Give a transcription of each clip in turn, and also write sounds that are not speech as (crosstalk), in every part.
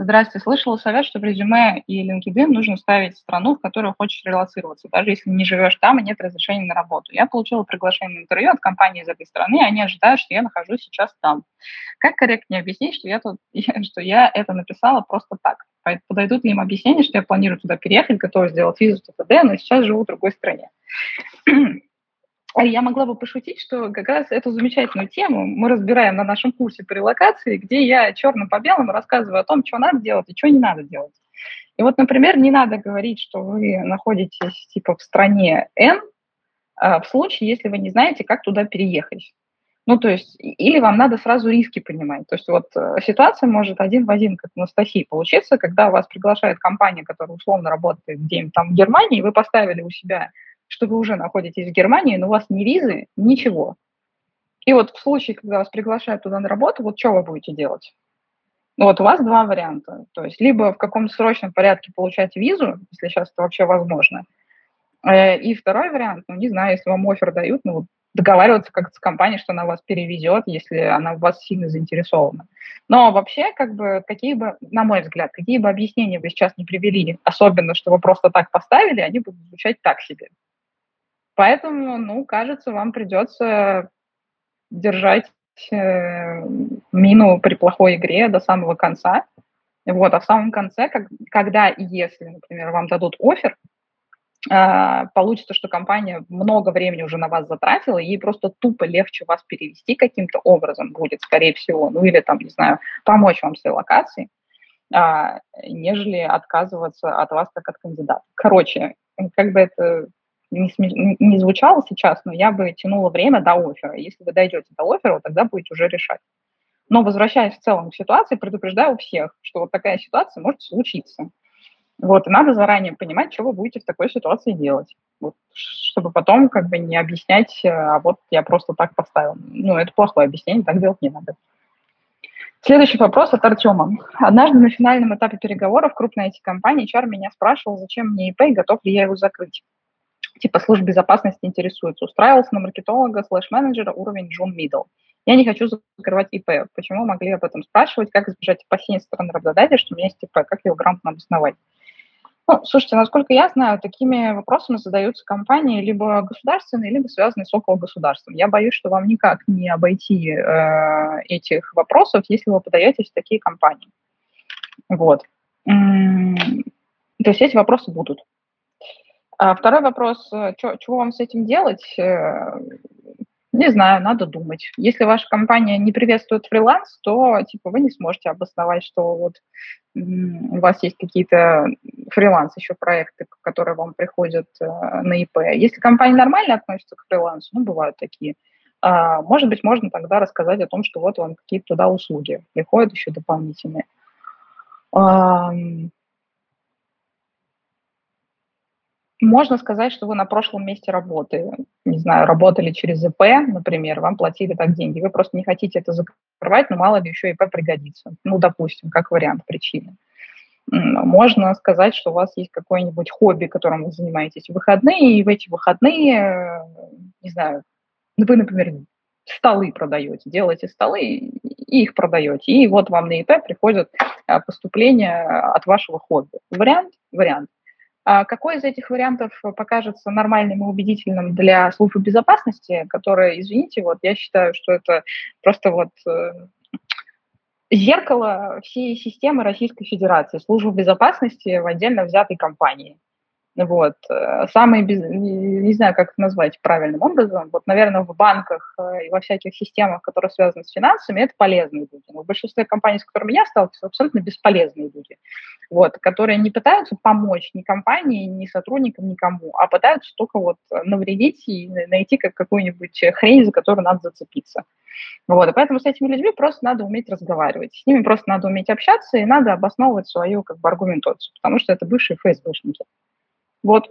Здравствуйте, слышала совет, что в резюме и LinkedIn нужно ставить страну, в которую хочешь релацироваться, даже если не живешь там и нет разрешения на работу. Я получила приглашение на интервью от компании из этой страны, и они ожидают, что я нахожусь сейчас там. Как корректнее объяснить, что я, тут, (laughs) что я это написала просто так? Подойдут ли им объяснения, что я планирую туда переехать, готова сделать визу ТТД, но сейчас живу в другой стране? (clears throat) А я могла бы пошутить, что как раз эту замечательную тему мы разбираем на нашем курсе по релокации, где я черным по белому рассказываю о том, что надо делать и что не надо делать. И вот, например, не надо говорить, что вы находитесь типа в стране N, а в случае, если вы не знаете, как туда переехать. Ну, то есть, или вам надо сразу риски понимать. То есть, вот э, ситуация может один в один, как в Анастасии, получиться, когда вас приглашает компания, которая условно работает где-нибудь там в Германии, вы поставили у себя что вы уже находитесь в Германии, но у вас ни визы, ничего. И вот в случае, когда вас приглашают туда на работу, вот что вы будете делать? Ну, вот у вас два варианта. То есть либо в каком-то срочном порядке получать визу, если сейчас это вообще возможно. Э, и второй вариант, ну, не знаю, если вам офер дают, ну, договариваться как-то с компанией, что она вас перевезет, если она в вас сильно заинтересована. Но вообще, как бы, какие бы, на мой взгляд, какие бы объяснения вы сейчас не привели, особенно, что вы просто так поставили, они будут звучать так себе. Поэтому, ну, кажется, вам придется держать э, мину при плохой игре до самого конца. Вот, а в самом конце, как, когда и если, например, вам дадут офер, э, получится, что компания много времени уже на вас затратила, ей просто тупо легче вас перевести каким-то образом будет, скорее всего, ну или там, не знаю, помочь вам с релокацией, э, нежели отказываться от вас как от кандидата. Короче, как бы это не, не звучало сейчас, но я бы тянула время до оффера. Если вы дойдете до оффера, тогда будете уже решать. Но возвращаясь в целом к ситуации, предупреждаю всех, что вот такая ситуация может случиться. Вот, и надо заранее понимать, что вы будете в такой ситуации делать. Вот, чтобы потом как бы не объяснять, э, а вот я просто так поставил. Ну, это плохое объяснение, так делать не надо. Следующий вопрос от Артема. Однажды на финальном этапе переговоров крупной IT-компании HR меня спрашивал, зачем мне ИП и готов ли я его закрыть типа служб безопасности интересуется. Устраивался на маркетолога слэш-менеджера уровень Jun Middle. Я не хочу закрывать ИП. Почему могли об этом спрашивать? Как избежать опасений стороны работодателя, что у меня есть ИП? Как его грамотно обосновать? Ну, слушайте, насколько я знаю, такими вопросами задаются компании либо государственные, либо связанные с около государством. Я боюсь, что вам никак не обойти э, этих вопросов, если вы подаетесь в такие компании. Вот. То есть эти вопросы будут. А второй вопрос, э, чё, чего вам с этим делать? Э, не знаю, надо думать. Если ваша компания не приветствует фриланс, то типа вы не сможете обосновать, что вот у вас есть какие-то фриланс еще проекты, которые вам приходят э, на ИП. Если компания нормально относится к фрилансу, ну, бывают такие, а, может быть, можно тогда рассказать о том, что вот вам какие-то туда услуги приходят еще дополнительные. Можно сказать, что вы на прошлом месте работы, не знаю, работали через ИП, например, вам платили так деньги, вы просто не хотите это закрывать, но мало ли еще ИП пригодится. Ну, допустим, как вариант причины. Можно сказать, что у вас есть какое-нибудь хобби, которым вы занимаетесь в выходные, и в эти выходные, не знаю, вы, например, столы продаете, делаете столы и их продаете. И вот вам на ИП приходят а, поступления от вашего хобби. Вариант? Вариант. А какой из этих вариантов покажется нормальным и убедительным для службы безопасности, которая, извините, вот я считаю, что это просто вот э, зеркало всей системы Российской Федерации, службы безопасности в отдельно взятой компании. Вот. Э, самые, без... не знаю, как это назвать правильным образом, вот, наверное, в банках э, и во всяких системах, которые связаны с финансами, это полезные люди. Но в большинстве компаний, с которыми я сталкиваюсь, абсолютно бесполезные люди, вот, которые не пытаются помочь ни компании, ни сотрудникам, никому, а пытаются только вот навредить и найти как какую-нибудь хрень, за которую надо зацепиться. Вот, и поэтому с этими людьми просто надо уметь разговаривать, с ними просто надо уметь общаться и надо обосновывать свою как бы аргументацию, потому что это бывшие ФСБшники. Вот.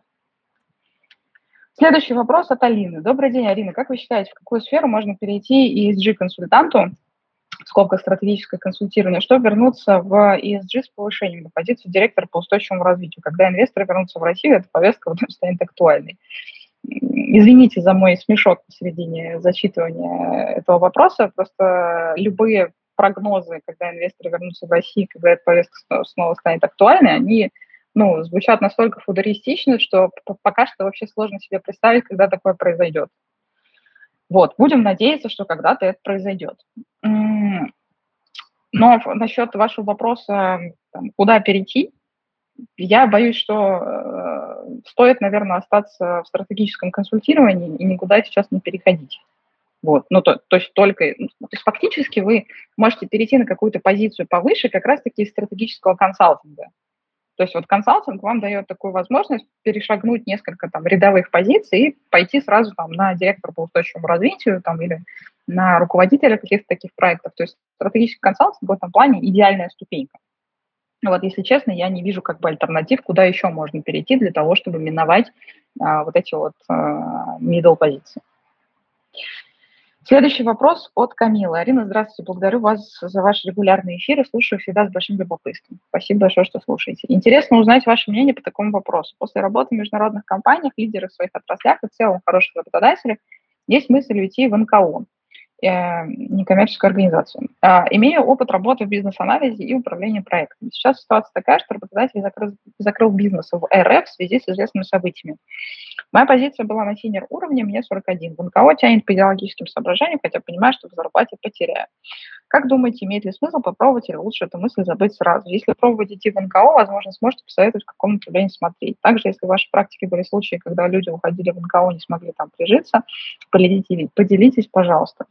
Следующий вопрос от Алины. Добрый день, Арина. Как вы считаете, в какую сферу можно перейти ESG-консультанту, скобка стратегическое консультирование, чтобы вернуться в ESG с повышением на позицию директора по устойчивому развитию? Когда инвесторы вернутся в Россию, эта повестка (laughs) вот станет актуальной. Извините за мой смешок посередине зачитывания этого вопроса, просто любые прогнозы, когда инвесторы вернутся в Россию, когда эта повестка снова станет актуальной, они ну, звучат настолько футуристично, что пока что вообще сложно себе представить, когда такое произойдет. Вот, будем надеяться, что когда-то это произойдет. Но насчет вашего вопроса, там, куда перейти, я боюсь, что э, стоит, наверное, остаться в стратегическом консультировании и никуда сейчас не переходить. Вот, ну, то, то есть только, ну, то есть фактически вы можете перейти на какую-то позицию повыше как раз-таки из стратегического консалтинга. То есть вот консалтинг вам дает такую возможность перешагнуть несколько там рядовых позиций и пойти сразу там на директора по устойчивому развитию там или на руководителя каких-то таких проектов. То есть стратегический консалтинг в этом плане идеальная ступенька. Вот, если честно, я не вижу как бы альтернатив, куда еще можно перейти для того, чтобы миновать а, вот эти вот а, middle позиции. Следующий вопрос от Камилы. Арина, здравствуйте. Благодарю вас за ваши регулярные эфиры. Слушаю всегда с большим любопытством. Спасибо большое, что слушаете. Интересно узнать ваше мнение по такому вопросу. После работы в международных компаниях, лидерах в своих отраслях и в целом хороших работодателей есть мысль уйти в НКО. Э, некоммерческую организацию. А, имею опыт работы в бизнес-анализе и управлении проектами. Сейчас ситуация такая, что работодатель закрыл, закрыл бизнес в РФ в связи с известными событиями. Моя позиция была на синер уровне, мне 41. В НКО тянет по идеологическим соображениям, хотя понимаю, что в зарплате потеряю. Как думаете, имеет ли смысл попробовать или лучше эту мысль забыть сразу? Если пробовать идти в НКО, возможно, сможете посоветовать, в каком направлении смотреть. Также, если в вашей практике были случаи, когда люди уходили в НКО, не смогли там прижиться, поделитесь пожалуйста.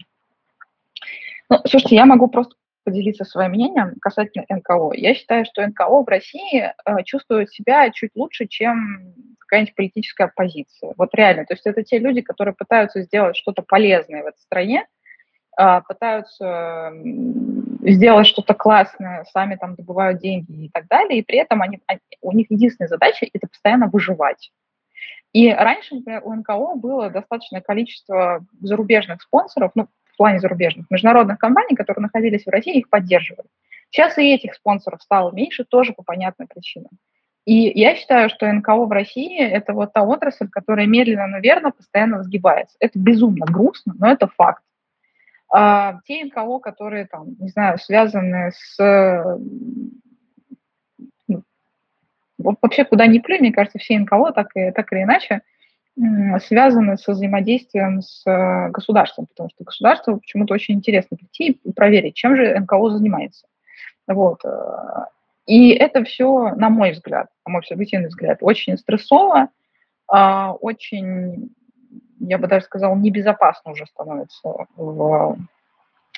Ну, слушайте, я могу просто поделиться своим мнением касательно НКО. Я считаю, что НКО в России э, чувствует себя чуть лучше, чем какая-нибудь политическая оппозиция. Вот реально. То есть это те люди, которые пытаются сделать что-то полезное в этой стране, э, пытаются сделать что-то классное, сами там добывают деньги и так далее, и при этом они, у них единственная задача – это постоянно выживать. И раньше, например, у НКО было достаточное количество зарубежных спонсоров, ну, в плане зарубежных, международных компаний, которые находились в России, их поддерживали. Сейчас и этих спонсоров стало меньше, тоже по понятным причинам. И я считаю, что НКО в России – это вот та отрасль, которая медленно, но верно постоянно сгибается. Это безумно грустно, но это факт. А, те НКО, которые там, не знаю, связаны с ну, вообще куда ни плюнь, мне кажется, все НКО так, и, так или иначе связаны со взаимодействием с э, государством, потому что государству почему-то очень интересно прийти и проверить, чем же НКО занимается. Вот. Э, и это все, на мой взгляд, на мой субъективный взгляд, очень стрессово, а, очень, я бы даже сказала, небезопасно уже становится в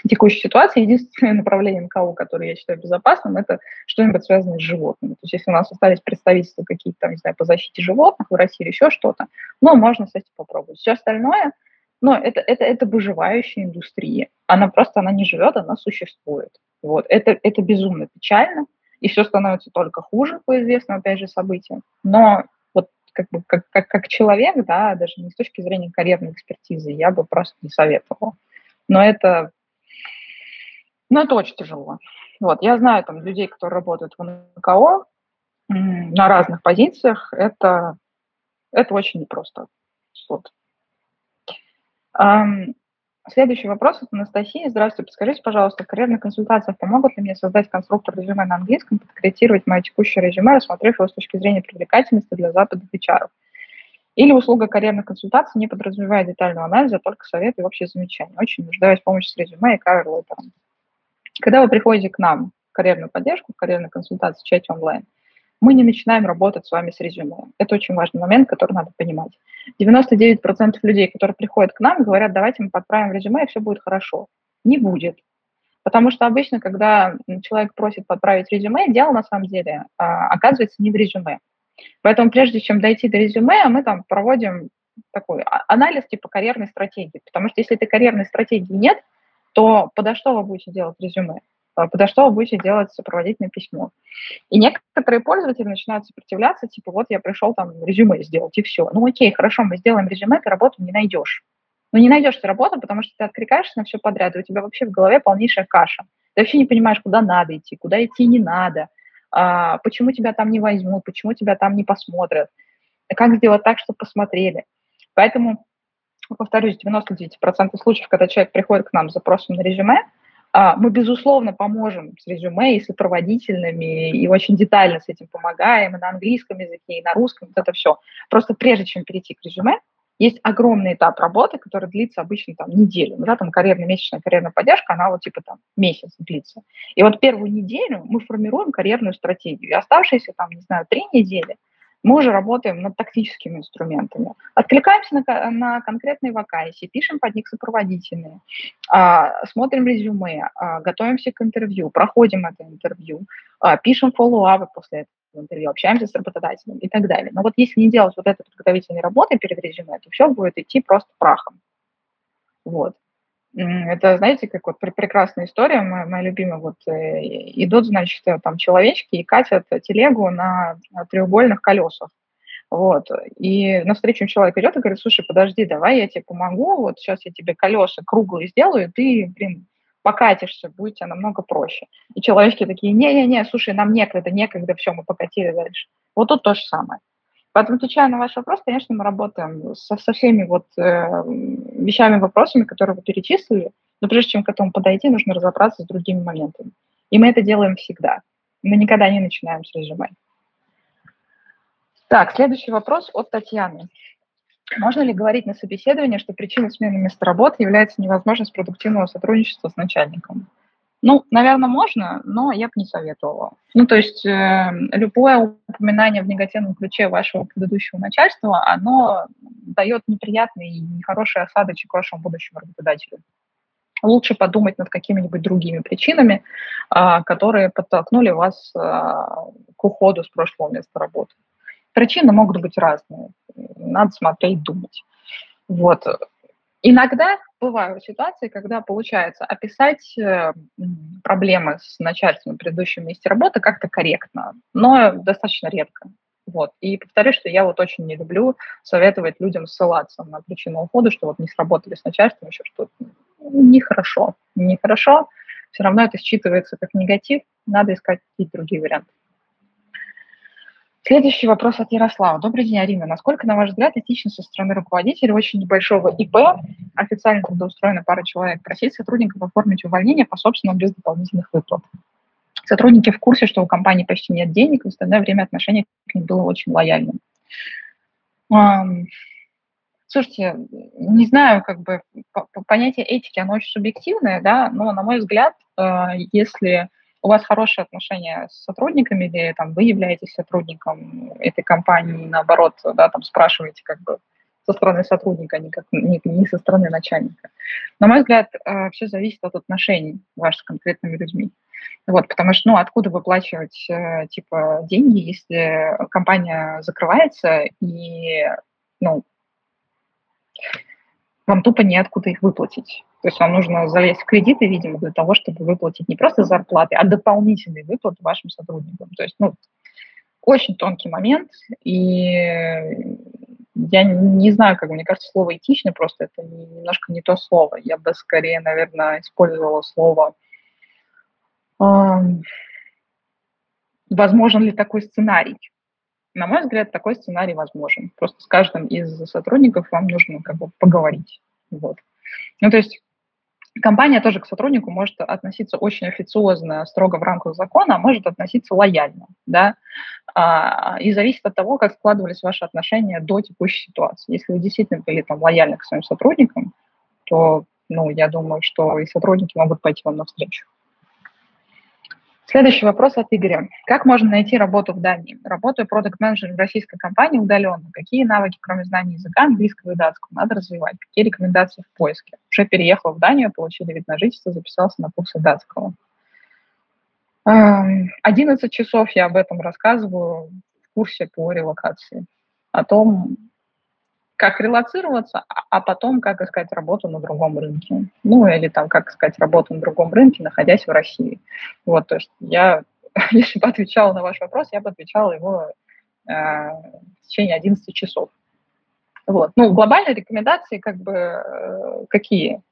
текущей ситуации единственное направление НКО, которое я считаю безопасным, это что-нибудь связанное с животными. То есть если у нас остались представительства какие-то, там, не знаю, по защите животных в России или еще что-то, ну, можно с этим попробовать. Все остальное, ну, это, это, это выживающая индустрия. Она просто, она не живет, она существует. Вот. Это, это безумно печально, и все становится только хуже по известным, опять же, событиям. Но как бы как, как, как человек, да, даже не с точки зрения карьерной экспертизы, я бы просто не советовала. Но это, ну, это очень тяжело. Вот, я знаю там людей, которые работают в НКО на разных позициях, это, это очень непросто. Вот. Следующий вопрос от Анастасии. Здравствуйте, подскажите, пожалуйста, в карьерных консультациях помогут ли мне создать конструктор резюме на английском, подкорректировать мое текущее резюме, рассмотрев его с точки зрения привлекательности для западных HR? Или услуга карьерных консультаций не подразумевает детального анализа, а только советы и общие замечания. Очень нуждаюсь в помощи с резюме и кавер-леттером. Когда вы приходите к нам в карьерную поддержку, в карьерную консультацию в чате онлайн, мы не начинаем работать с вами с резюме. Это очень важный момент, который надо понимать. 99% людей, которые приходят к нам, говорят, давайте мы подправим резюме, и все будет хорошо. Не будет. Потому что обычно, когда человек просит подправить резюме, дело на самом деле а, оказывается не в резюме. Поэтому прежде чем дойти до резюме, мы там проводим такой а, анализ типа карьерной стратегии. Потому что если этой карьерной стратегии нет, то подо что вы будете делать резюме? А, подо что вы будете делать сопроводительное письмо. И некоторые пользователи начинают сопротивляться, типа, вот я пришел там резюме сделать, и все. Ну окей, хорошо, мы сделаем резюме, ты работу не найдешь. Ну не найдешь ты работу, потому что ты откликаешься на все подряд, и у тебя вообще в голове полнейшая каша. Ты вообще не понимаешь, куда надо идти, куда идти не надо, а, почему тебя там не возьмут, почему тебя там не посмотрят, как сделать так, чтобы посмотрели. Поэтому, повторюсь, 99% случаев, когда человек приходит к нам с запросом на резюме, а, мы, безусловно, поможем с резюме и с сопроводительными, и очень детально с этим помогаем, и на английском языке, и на русском, вот это все. Просто прежде чем перейти к резюме, есть огромный этап работы, который длится обычно там неделю. Ну, да, там карьерная месячная карьерная поддержка, она вот типа там месяц длится. И вот первую неделю мы формируем карьерную стратегию. И оставшиеся там, не знаю, три недели – мы уже работаем над тактическими инструментами. Откликаемся на, на конкретные вакансии, пишем под них сопроводительные, а, смотрим резюме, а, готовимся к интервью, проходим это интервью, а, пишем фоллоуапы после этого интервью, общаемся с работодателем и так далее. Но вот если не делать вот этой подготовительной работы перед резюме, то все будет идти просто прахом. Вот. Это, знаете, как вот прекрасная история, моя, моя любимая, вот э, идут, значит, э, там человечки и катят телегу на треугольных колесах. Вот. И навстречу человек идет и говорит, слушай, подожди, давай я тебе помогу, вот сейчас я тебе колеса круглые сделаю, и ты, блин, покатишься, будет тебе намного проще. И человечки такие, не-не-не, слушай, нам некогда, некогда, все, мы покатили дальше. Вот тут то же самое. Поэтому, отвечая на ваш вопрос, конечно, мы работаем со, со всеми вот э, вещами, вопросами, которые вы перечислили, но прежде чем к этому подойти, нужно разобраться с другими моментами. И мы это делаем всегда. Мы никогда не начинаем с резюме. Так, следующий вопрос от Татьяны. Можно ли говорить на собеседовании, что причиной смены места работы является невозможность продуктивного сотрудничества с начальником? Ну, наверное, можно, но я бы не советовала. Ну, то есть э, любое упоминание в негативном ключе вашего предыдущего начальства, оно дает неприятный и нехороший осадочек вашему будущему работодателю. Лучше подумать над какими-нибудь другими причинами, э, которые подтолкнули вас э, к уходу с прошлого места работы. Причины могут быть разные. Надо смотреть, думать. Вот. Иногда бывают ситуации, когда получается описать э, проблемы с начальством в предыдущем месте работы как-то корректно, но достаточно редко. Вот. И повторюсь, что я вот очень не люблю советовать людям ссылаться на причину ухода, что вот не сработали с начальством, еще что-то. Нехорошо. Нехорошо. Все равно это считывается как негатив, надо искать какие-то другие варианты. Следующий вопрос от Ярослава. Добрый день, Арина. Насколько, на ваш взгляд, этично со стороны руководителя очень небольшого ИП, официально трудоустроена пара человек, просить сотрудников оформить увольнение по собственному без дополнительных выплат? Сотрудники в курсе, что у компании почти нет денег, и в остальное время отношение к ним было очень лояльным. Слушайте, не знаю, как бы понятие этики, оно очень субъективное, да, но, на мой взгляд, э, если у вас хорошие отношения с сотрудниками, или там вы являетесь сотрудником этой компании, наоборот, да, там спрашиваете как бы со стороны сотрудника, а не, как, не, не со стороны начальника. На мой взгляд, э, все зависит от отношений ваших с конкретными людьми. Вот, потому что, ну, откуда выплачивать, э, типа, деньги, если компания закрывается и, ну, вам тупо неоткуда их выплатить. То есть вам нужно залезть в кредиты, видимо, для того, чтобы выплатить не просто зарплаты, а дополнительные выплаты вашим сотрудникам. То есть, ну, очень тонкий момент, и я не знаю, как мне кажется, слово этично просто это немножко не то слово. Я бы скорее, наверное, использовала слово возможен ли такой сценарий. На мой взгляд, такой сценарий возможен. Просто с каждым из сотрудников вам нужно как бы поговорить. Вот. Ну, то есть компания тоже к сотруднику может относиться очень официозно, строго в рамках закона, а может относиться лояльно, да, а, и зависит от того, как складывались ваши отношения до текущей ситуации. Если вы действительно были там лояльны к своим сотрудникам, то, ну, я думаю, что и сотрудники могут пойти вам навстречу. Следующий вопрос от Игоря. Как можно найти работу в Дании? Работаю продукт-менеджером в российской компании удаленно. Какие навыки, кроме знаний языка, английского и датского, надо развивать? Какие рекомендации в поиске? Уже переехал в Данию, получил вид на жительство, записался на курсы датского. 11 часов я об этом рассказываю в курсе по релокации. О том, как релацироваться, а, а потом как искать работу на другом рынке. Ну, или там, как искать работу на другом рынке, находясь в России. Вот, то есть я, (laughs) если бы отвечала на ваш вопрос, я бы отвечала его э, в течение 11 часов. Вот. Ну, глобальные рекомендации как бы э, какие?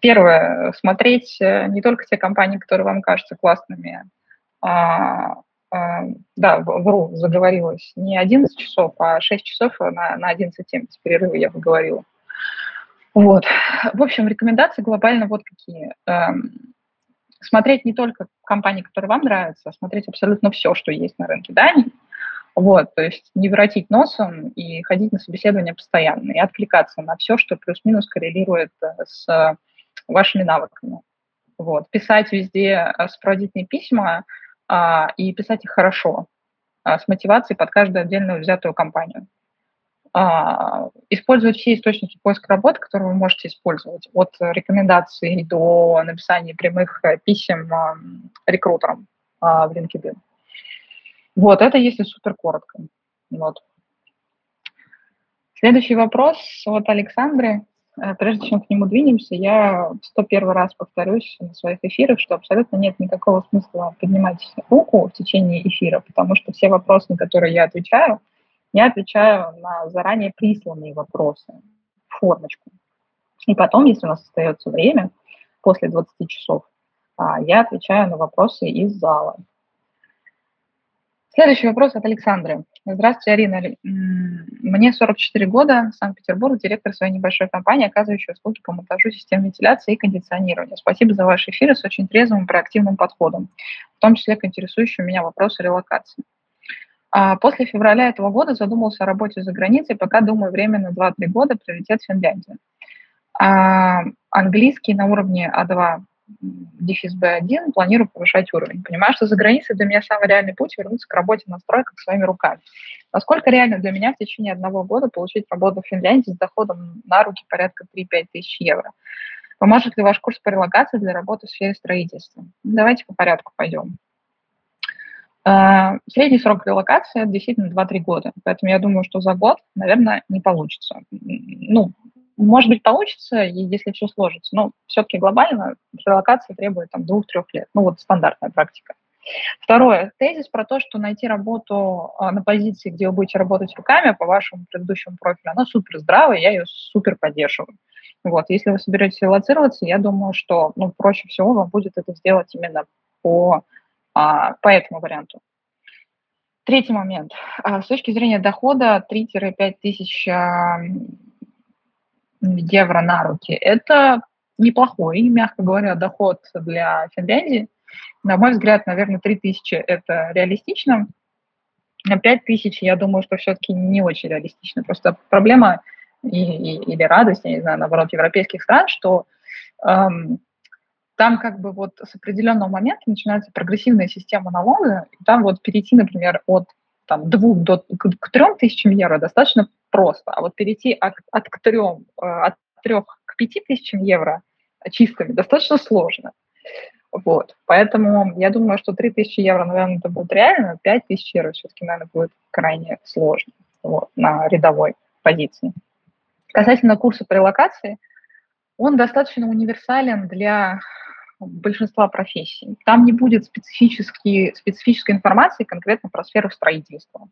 Первое, смотреть э, не только те компании, которые вам кажутся классными, а да, вру, заговорилась, не 11 часов, а 6 часов на, на 11.70 перерыва я поговорила. Вот. В общем, рекомендации глобально вот какие. Эм, смотреть не только компании, которые вам нравятся, а смотреть абсолютно все, что есть на рынке Дании. Вот, то есть не воротить носом и ходить на собеседование постоянно, и откликаться на все, что плюс-минус коррелирует э, с вашими навыками. Вот. Писать везде э, сопроводительные письма – а, и писать их хорошо, а, с мотивацией под каждую отдельную взятую компанию. А, использовать все источники поиска работы, которые вы можете использовать, от рекомендаций до написания прямых э, писем а, рекрутерам а, в LinkedIn. Вот, это если супер коротко. Вот. Следующий вопрос от Александры. Э, прежде чем к нему двинемся, я в 101 раз повторюсь на своих эфирах, что абсолютно нет никакого смысла поднимать руку в течение эфира, потому что все вопросы, на которые я отвечаю, я отвечаю на заранее присланные вопросы в формочку. И потом, если у нас остается время, после 20 часов, а, я отвечаю на вопросы из зала. Следующий вопрос от Александры. Здравствуйте, Арина. Мне 44 года, Санкт-Петербург, директор своей небольшой компании, оказывающей услуги по монтажу систем вентиляции и кондиционирования. Спасибо за ваш эфир с очень трезвым и проактивным подходом, в том числе к интересующим меня вопросу релокации. А после февраля этого года задумался о работе за границей, пока думаю временно 2-3 года приоритет Финляндия. А английский на уровне А2 дефис B1, планирую повышать уровень. Понимаю, что за границей для меня самый реальный путь вернуться к работе на стройках своими руками. Насколько реально для меня в течение одного года получить работу в Финляндии с доходом на руки порядка 3-5 тысяч евро? Поможет ли ваш курс по релокации для работы в сфере строительства? Давайте по порядку пойдем. А, средний срок релокации – действительно 2-3 года, поэтому я думаю, что за год, наверное, не получится. Ну, может быть, получится, если все сложится, но все-таки глобально релокация требует там двух-трех лет. Ну, вот стандартная практика. Второе. Тезис про то, что найти работу а, на позиции, где вы будете работать руками по вашему предыдущему профилю, она супер здравая, я ее супер поддерживаю. Вот. Если вы соберетесь релацироваться, я думаю, что ну, проще всего вам будет это сделать именно по, а, по этому варианту. Третий момент. А, с точки зрения дохода 3-5 тысяч евро на руки. Это неплохой, мягко говоря, доход для Финляндии. На мой взгляд, наверное, 3 тысячи – это реалистично. На 5 тысяч, я думаю, что все-таки не очень реалистично. Просто проблема и, и, или радость, я не знаю, наоборот, европейских стран, что эм, там как бы вот с определенного момента начинается прогрессивная система налога, и там вот перейти, например, от там, двух до, к, к трем тысячам евро достаточно просто. А вот перейти от, от, к трем, э, от трех к пяти тысячам евро чистыми достаточно сложно. Вот. Поэтому я думаю, что 3 тысячи евро, наверное, это будет реально, 5 тысяч евро все-таки, наверное, будет крайне сложно вот, на рядовой позиции. Касательно курса по релокации, он достаточно универсален для большинства профессий. Там не будет специфической, информации конкретно про сферу строительства.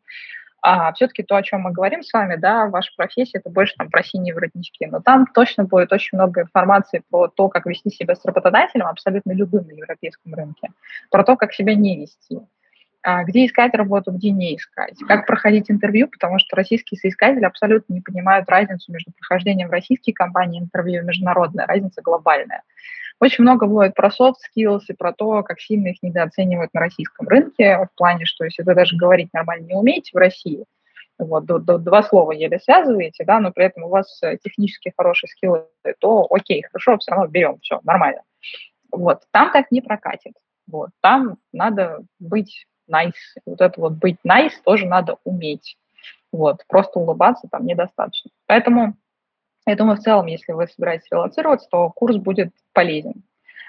А все-таки то, о чем мы говорим с вами, да, ваша профессия, это больше там про синие воротнички. Но там точно будет очень много информации про то, как вести себя с работодателем, абсолютно любым на европейском рынке, про то, как себя не вести, а где искать работу, где не искать, как проходить интервью, потому что российские соискатели абсолютно не понимают разницу между прохождением в российские компании интервью и разница глобальная. Очень много будет про soft skills и про то, как сильно их недооценивают на российском рынке, в плане, что если вы даже говорить нормально не умеете в России, вот, до, до, два слова еле связываете, да, но при этом у вас э, технически хорошие скиллы, то окей, хорошо, все равно берем, все, нормально. Вот, там так не прокатит. Вот, там надо быть nice. Вот это вот быть nice тоже надо уметь. Вот, просто улыбаться там недостаточно. Поэтому я думаю, в целом, если вы собираетесь релацироваться, то курс будет полезен.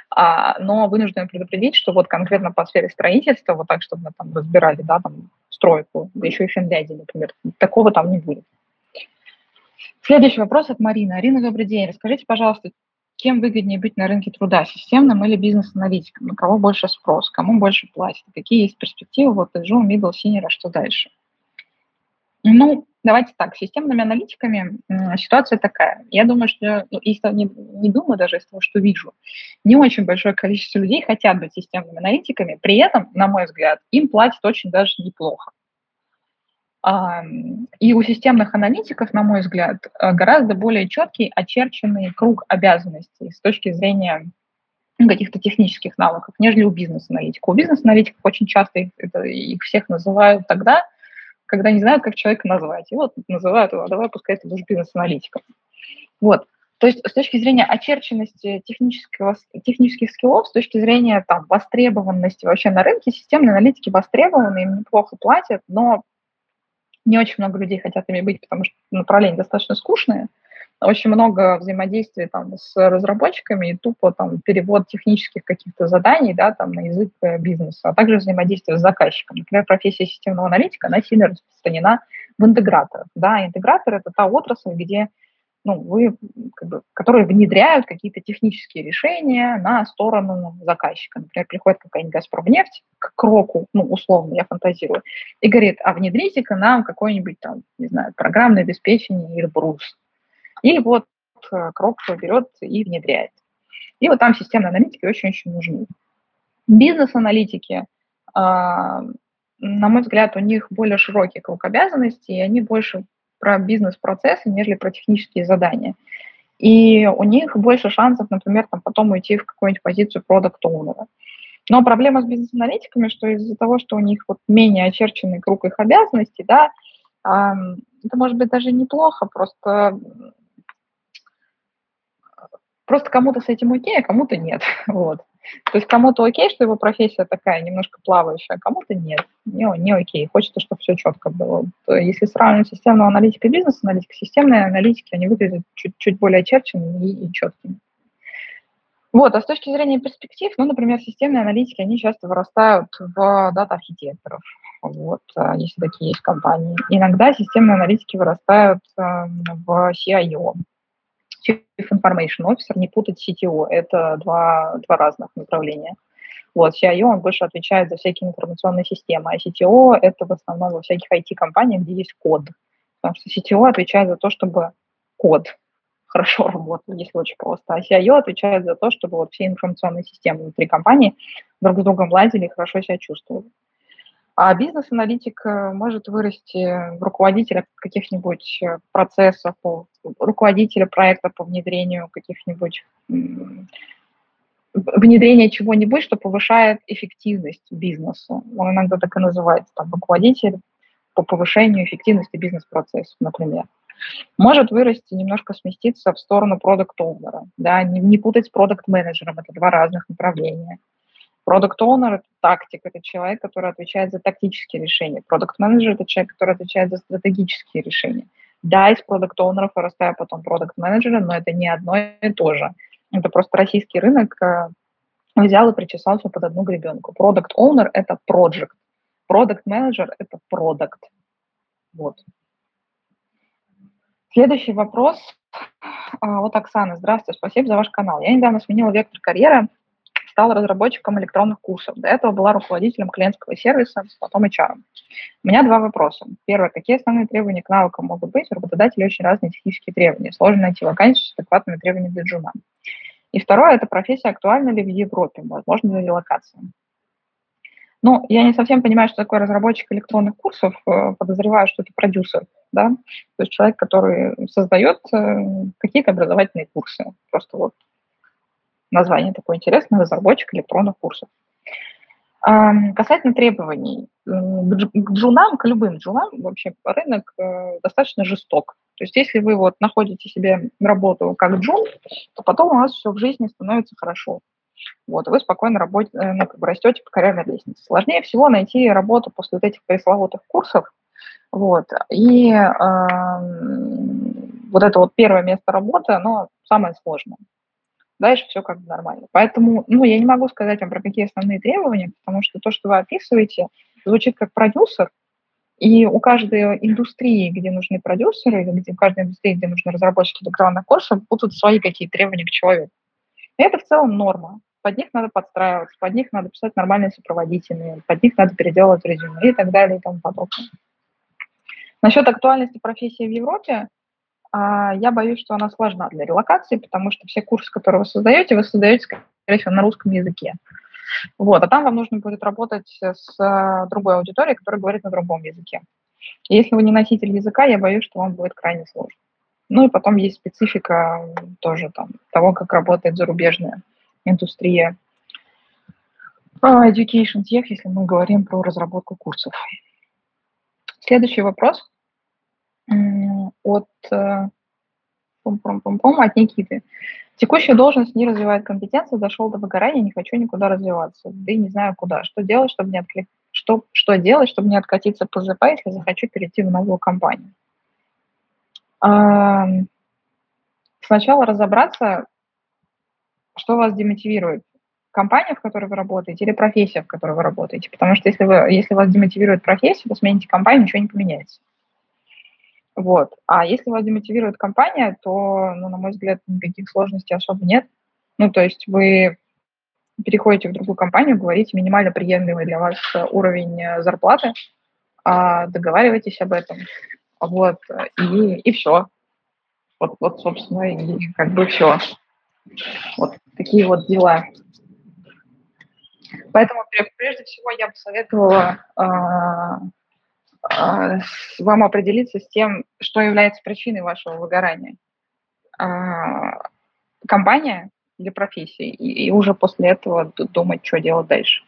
А, но вынуждены предупредить, что вот конкретно по сфере строительства, вот так, чтобы мы там разбирали, да, там стройку, да еще и Финляндии, например, такого там не будет. Следующий вопрос от Марины. Арина, добрый день. Расскажите, пожалуйста, кем выгоднее быть на рынке труда, системным или бизнес-аналитиком? На кого больше спрос? Кому больше платят? Какие есть перспективы? Вот джун, middle, senior, а что дальше? Ну, давайте так, с системными аналитиками ситуация такая. Я думаю, что, ну, из, не, не думаю даже из того, что вижу, не очень большое количество людей хотят быть системными аналитиками, при этом, на мой взгляд, им платят очень даже неплохо. И у системных аналитиков, на мой взгляд, э, гораздо более четкий, очерченный круг обязанностей с точки зрения каких-то технических навыков, нежели у бизнес-аналитиков. У бизнес-аналитиков очень часто их, это, их всех называют тогда, когда не знают, как человека назвать. И вот называют его, давай пускай ты будешь бизнес-аналитиком. Вот. То есть с точки зрения очерченности технического, технических скиллов, с точки зрения там, востребованности вообще на рынке, системные аналитики востребованы, им неплохо платят, но не очень много людей хотят ими быть, потому что направления достаточно скучные – очень много взаимодействия там с разработчиками и тупо там перевод технических каких-то заданий, да, там на язык э, бизнеса, а также взаимодействие с заказчиком. Например, профессия системного аналитика, она сильно распространена в интеграторах, да, интегратор – это та отрасль, где ну, вы, как бы, которые внедряют какие-то технические решения на сторону заказчика. Например, приходит какая-нибудь «Газпромнефть» к кроку, ну, условно, я фантазирую, и говорит, а внедрите-ка нам какое-нибудь там, не знаю, программное обеспечение брус или вот э, Крок берет и внедряет. И вот там системные аналитики очень-очень нужны. Бизнес-аналитики, а, на мой взгляд, у них более широкий круг обязанностей, и они больше про бизнес-процессы, нежели про технические задания. И у них больше шансов, например, там, потом уйти в какую-нибудь позицию продукт оунера Но проблема с бизнес-аналитиками, что из-за того, что у них вот менее очерченный круг их обязанностей, да, это может быть даже неплохо, просто Просто кому-то с этим окей, а кому-то нет. (laughs) Вот. То есть кому-то окей, что его профессия такая немножко плавающая, а кому-то нет. Не, не окей. Хочется, чтобы все четко было. Если сравнивать системного аналитика и бизнес-аналитика, системные аналитики, они выглядят чуть, чуть более очерченными и, и четкими. Вот, а с точки зрения перспектив, ну, например, системные аналитики, они часто вырастают в дата-архитекторов. Вот, если такие есть компании. Иногда системные аналитики вырастают эм, в CIO, Chief Information Officer, не путать CTO, это два, два разных направления. Вот, CIO, он больше отвечает за всякие информационные системы, а CTO – это в основном во всяких IT-компаниях, где есть код. Потому что CTO отвечает за то, чтобы код хорошо работал, если очень просто. А CIO отвечает за то, чтобы вот все информационные системы внутри компании друг с другом ладили и хорошо себя чувствовали. А бизнес-аналитик э, может вырасти в руководителя каких-нибудь э, процессов, руководителя проекта по внедрению каких-нибудь внедрение чего-нибудь, что повышает эффективность бизнеса. Он иногда так и называется, там, руководитель по повышению эффективности бизнес-процессов, например. Может вырасти, немножко сместиться в сторону продукт-оунера, да, не, не путать с продукт-менеджером, это два разных направления. Продукт оунер это тактик, это человек, который отвечает за тактические решения. Продукт менеджер это человек, который отвечает за стратегические решения. Да, из продукт оунеров вырастаю потом продукт менеджера, но это не одно и то же. Это просто российский рынок э, взял и причесался под одну гребенку. Продукт оунер это project. Продукт менеджер это продукт. Вот. Следующий вопрос а, Оксаны. Здравствуйте, спасибо за ваш канал. Я недавно сменила вектор карьеры стала разработчиком электронных курсов. До этого была руководителем клиентского сервиса, потом HR. У меня два вопроса. Первое. Какие основные требования к навыкам могут быть? У работодателей очень разные технические требования. Сложно найти вакансию с адекватными требованиями для джуна. И второе. Эта профессия актуальна ли в Европе? Возможно ли релокация? Ну, я не совсем понимаю, что такое разработчик электронных курсов. Э, подозреваю, что это продюсер, да, то есть человек, который создает э, какие-то образовательные курсы. Просто вот название такое интересное, разработчик электронных курсов. Касательно требований, к джунам, к любым джунам вообще рынок э, достаточно жесток. То есть если вы вот находите себе работу как джун, то потом у вас все в жизни становится хорошо. Вот, вы спокойно работ... Э, ну, как бы растете по карьерной лестнице. Сложнее всего найти работу после вот этих пресловутых курсов. Вот, и э, вот это вот первое место работы, оно самое сложное. Дальше все как бы нормально. Поэтому, ну, я не могу сказать вам про какие основные требования, потому что то, что вы описываете, звучит как продюсер, и у каждой индустрии, где нужны продюсеры, или где, у каждой индустрии, где нужны разработчики электронных курсов, будут свои какие требования к человеку. И это в целом норма. Под них надо подстраиваться, под них надо писать нормальные сопроводительные, под них надо переделывать резюме и так далее и тому подобное. Насчет актуальности профессии в Европе, я боюсь, что она сложна для релокации, потому что все курсы, которые вы создаете, вы создаете, скорее всего, на русском языке. Вот, а там вам нужно будет работать с а, другой аудиторией, которая говорит на другом языке. И если вы не носитель языка, я боюсь, что вам будет крайне сложно. Ну и потом есть специфика тоже там того, как работает зарубежная индустрия а, education тех, если мы говорим про разработку курсов. Следующий вопрос от, -пум -пум -пум, от Никиты. Текущая должность не развивает компетенции, дошел до выгорания, не хочу никуда развиваться, да и не знаю куда. Что делать, чтобы не отклик... что, что делать, чтобы не откатиться по ЗП, если захочу перейти в новую компанию? А, сначала разобраться, что вас демотивирует. Компания, в которой вы работаете, или профессия, в которой вы работаете. Потому что если, вы, если вас демотивирует профессия, то смените компанию, ничего не поменяется. Вот. А если вас демотивирует компания, то, ну, на мой взгляд, никаких сложностей особо нет. Ну, то есть вы переходите в другую компанию, говорите минимально приемлемый для вас уровень э, зарплаты, а, договаривайтесь об этом, вот, и, и все. Вот, вот, собственно, и как бы все. Вот такие вот дела. Поэтому прежде всего я бы советовала а, вам определиться с тем, что является причиной вашего выгорания. А, компания или профессия, и, уже после этого думать, что делать дальше.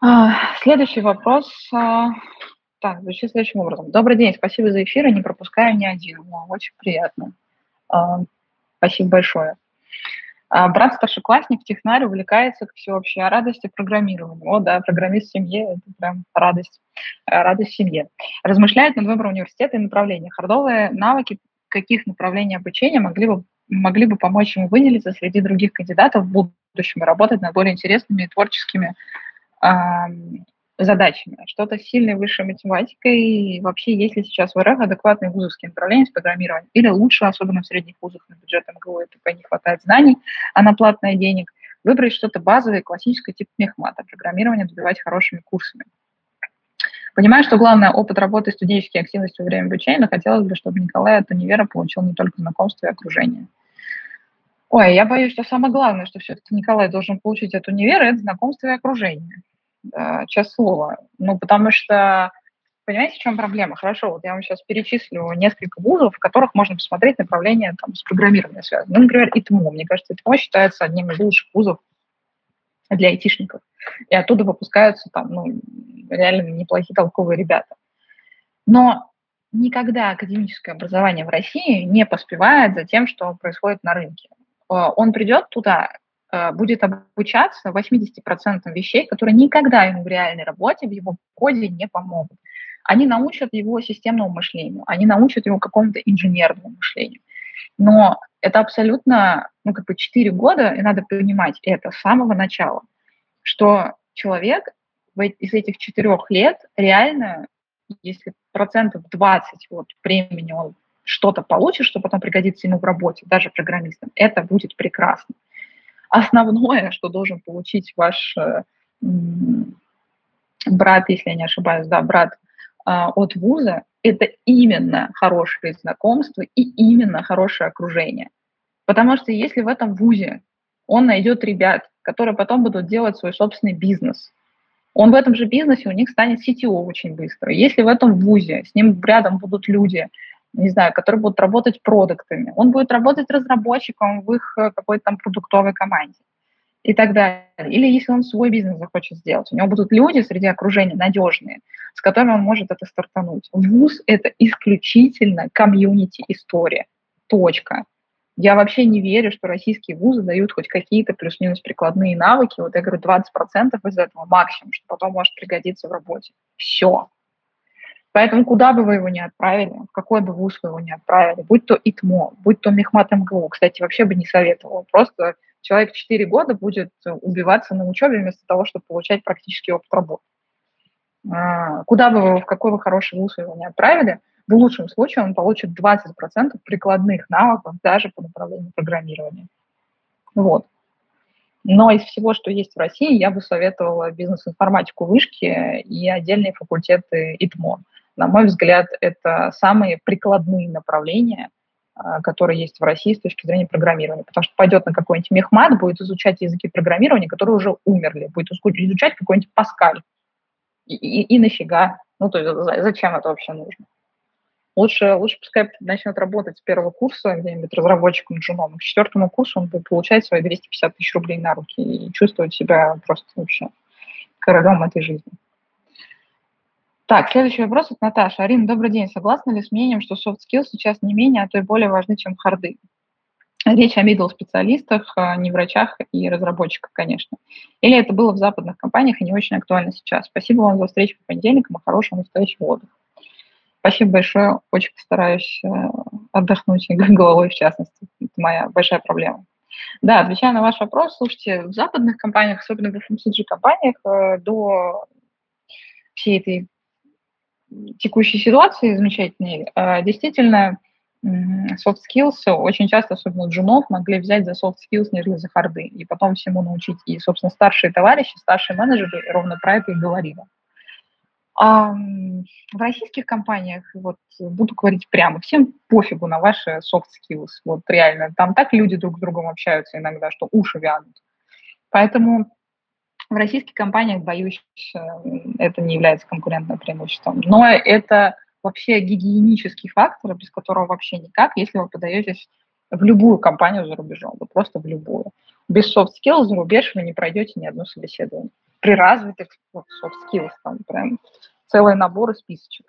А, следующий вопрос. Так, звучит следующим образом. Добрый день, спасибо за эфир, не пропускаю ни один. Очень приятно. Спасибо большое. А брат старшеклассник, технарь, увлекается, к всеобщей радости, программированием. О, да, программист в семье – это прям радость, э, радость в семье. Размышляет над выбором университета и направления. Хардовые навыки каких направлений обучения могли бы, могли бы помочь ему выделиться среди других кандидатов в будущем и работать над более интересными и творческими задачами, что-то сильной высшей математикой, и вообще есть ли сейчас в РФ адекватные вузовские направления с программированием, или лучше, особенно в средних вузах на бюджет МГУ, это не хватает знаний, а на платное денег, выбрать что-то базовое, классическое, типа мехмата, программирование добивать хорошими курсами. Понимаю, что главное опыт работы и студенческие активности во время обучения, но хотелось бы, чтобы Николай от универа получил не только знакомство и окружение. Ой, я боюсь, что самое главное, что все-таки Николай должен получить от универа, это знакомство и окружение. Э, час слова. Ну, потому что, понимаете, в чем проблема? Хорошо, вот я вам сейчас перечислю несколько вузов, в которых можно посмотреть направление там, с программированием связано. Ну, например, ИТМО. Мне кажется, ИТМО считается одним из лучших вузов для айтишников. И оттуда выпускаются там, ну, реально неплохие толковые ребята. Но никогда академическое образование в России не поспевает за тем, что происходит на рынке. Э, он придет туда, будет обучаться 80% вещей, которые никогда ему в реальной работе, в его коде не помогут. Они научат его системному мышлению, они научат его какому-то инженерному мышлению. Но это абсолютно, ну, как бы 4 года, и надо понимать это с самого начала, что человек из этих четырех лет реально, если процентов 20 вот времени он что-то получит, что потом пригодится ему в работе, даже программистом, это будет прекрасно. Основное, что должен получить ваш э, брат, если я не ошибаюсь, да, брат а, от вуза, это именно хорошие знакомства и именно хорошее окружение. Потому что если в этом вузе он найдет ребят, которые потом будут делать свой собственный бизнес, он в этом же бизнесе, у них станет CTO очень быстро. Если в этом вузе с ним рядом будут люди, не знаю, которые будут работать продуктами, он будет работать разработчиком в их э, какой-то там продуктовой команде и так далее. Или если он свой бизнес захочет сделать, у него будут люди среди окружения надежные, с которыми он может это стартануть. Вуз – это исключительно комьюнити-история. Точка. Я вообще не верю, что российские вузы дают хоть какие-то плюс-минус прикладные навыки. Вот я говорю, 20% из этого максимум, что потом может пригодиться в работе. Все. Поэтому куда бы вы его ни отправили, в какой бы вуз вы его ни отправили, будь то ИТМО, будь то Мехмат МГУ, кстати, вообще бы не советовала. Просто человек 4 года будет убиваться на учебе вместо того, чтобы получать практический опыт работы. А, куда бы вы, в какой бы хороший вуз его не отправили, в лучшем случае он получит 20% прикладных навыков даже по направлению программирования. Вот. Но из всего, что есть в России, я бы советовала бизнес-информатику вышки и отдельные факультеты ИТМО. На мой взгляд, это самые прикладные направления – а, который есть в России с точки зрения программирования. Потому что пойдет на какой-нибудь мехмат, будет изучать языки программирования, которые уже умерли, будет изучать какой-нибудь Паскаль. И, и, и нафига? Ну, то есть зачем это вообще нужно? Лучше, лучше пускай начнет работать с первого курса где-нибудь разработчиком джуном. К четвертому курсу он будет получать свои 250 тысяч рублей на руки и чувствовать себя просто вообще королем этой жизни. Так, следующий вопрос от Наташи. Арина, добрый день. Согласны ли с мнением, что soft skills сейчас не менее, а то и более важны, чем харды? Речь о middle специалистах, а не врачах и разработчиках, конечно. Или это было в западных компаниях и не очень актуально сейчас? Спасибо вам за встречу по понедельникам и хорошего настоящего отдыха. Спасибо большое. Очень постараюсь э, отдохнуть головой, в частности. Это моя большая проблема. Да, отвечая на ваш вопрос, слушайте, в западных компаниях, особенно в FMCG-компаниях, э, до всей этой текущей ситуации замечательной, а, действительно, soft skills очень часто, особенно джунов, могли взять за soft skills, нежели за харды, и потом всему научить. И, собственно, старшие товарищи, старшие менеджеры ровно про это и говорили. А в российских компаниях, вот буду говорить прямо, всем пофигу на ваши soft skills. Вот реально, там так люди друг с другом общаются иногда, что уши вянут. Поэтому в российских компаниях, боюсь, э, это не является конкурентным преимуществом. Но это вообще гигиенический фактор, без которого вообще никак, если вы подаетесь в любую компанию за рубежом, вот просто в любую. Без soft skills за рубеж вы не пройдете ни одно собеседование. При развитых soft skills там прям целый набор и списочек.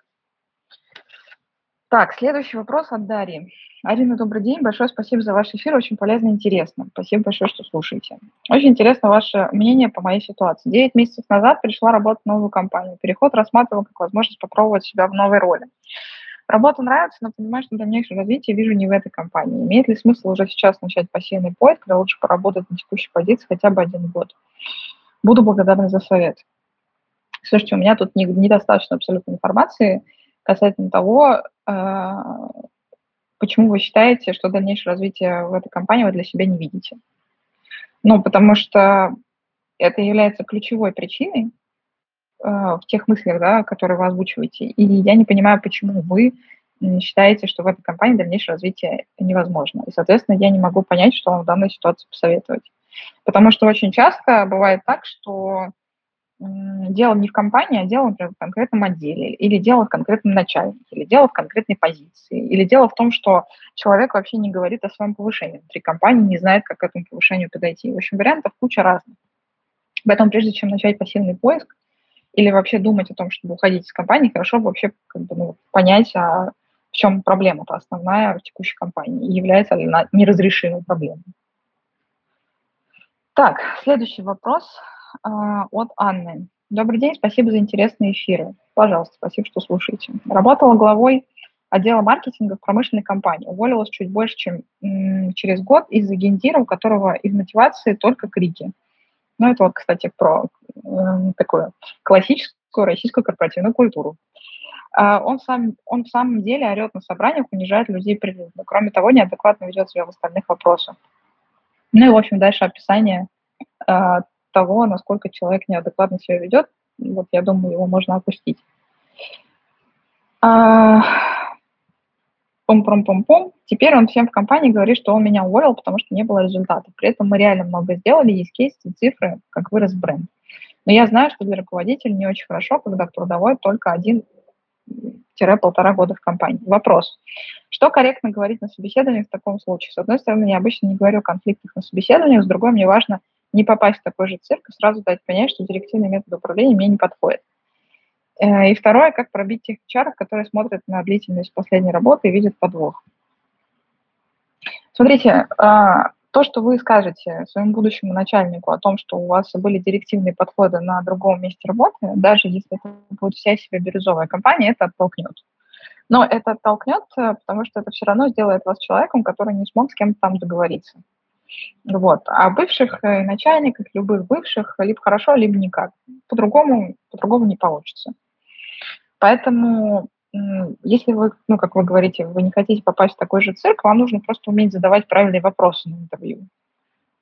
Так, следующий вопрос от Дарьи. Арина, добрый день. Большое спасибо за ваш эфир. Очень полезно и интересно. Спасибо большое, что слушаете. Очень интересно ваше мнение по моей ситуации. Девять месяцев назад пришла работать в новую компанию. Переход рассматривал как возможность попробовать себя в новой роли. Работа нравится, но понимаю, что дальнейшее развитие вижу не в этой компании. Имеет ли смысл уже сейчас начать пассивный поиск, или лучше поработать на текущей позиции хотя бы один год? Буду благодарна за совет. Слушайте, у меня тут недостаточно абсолютно информации касательно того, а, почему вы считаете, что дальнейшее развитие в этой компании вы для себя не видите. Ну, потому что это является ключевой причиной э, в тех мыслях, да, которые вы озвучиваете. И я не понимаю, почему вы считаете, что в этой компании дальнейшее развитие невозможно. И, соответственно, я не могу понять, что вам в данной ситуации посоветовать. Потому что очень часто бывает так, что дело не в компании, а дело, например, в конкретном отделе, или дело в конкретном начальнике, или дело в конкретной позиции, или дело в том, что человек вообще не говорит о своем повышении внутри компании, не знает, как к этому повышению подойти. В общем, вариантов куча разных. Поэтому прежде чем начать пассивный поиск или вообще думать о том, чтобы уходить из компании, хорошо бы вообще как бы, ну, понять, а в чем проблема-то основная в текущей компании, и является ли она неразрешимой проблемой. Так, следующий вопрос – от Анны. Добрый день, спасибо за интересные эфиры. Пожалуйста, спасибо, что слушаете. Работала главой отдела маркетинга в промышленной компании. Уволилась чуть больше, чем через год из-за гендира, у которого из мотивации только крики. Ну, это вот, кстати, про э, такую классическую российскую корпоративную культуру. Uh, он, сам, он в самом деле орет на собраниях, унижает людей прилюдно. Кроме того, неадекватно ведет себя в остальных вопросах. Ну и, в общем, дальше описание э, того, насколько человек неадекватно себя ведет. Вот я думаю, его можно опустить. А, пум-пум-пум-пум. Теперь он всем в компании говорит, что он меня уволил, потому что не было результата. При этом мы реально много сделали, есть кейсы, цифры, как вырос бренд. Но я знаю, что для руководителя не очень хорошо, когда трудовой только один-полтора года в компании. Вопрос. Что корректно говорить на собеседованиях в таком случае? С одной стороны, я обычно не говорю о конфликтах на собеседованиях, с другой, мне важно не попасть в такой же цирк и сразу дать понять, что директивный метод управления мне не подходит. Э, и второе, как пробить тех HR, которые смотрят на длительность последней работы и видят подвох. Смотрите, а, то, что вы скажете своему будущему начальнику о том, что у вас были директивные подходы на другом месте работы, даже если это будет вся себе бирюзовая компания, это оттолкнет. Но это оттолкнет, э, потому что это все равно сделает вас человеком, который не смог с кем-то там договориться. Вот. А бывших э, начальников, любых бывших, либо хорошо, либо никак. По-другому, по-другому не получится. Поэтому если вы, ну, как вы говорите, вы не хотите попасть в такой же цирк, вам нужно просто уметь задавать правильные вопросы на интервью.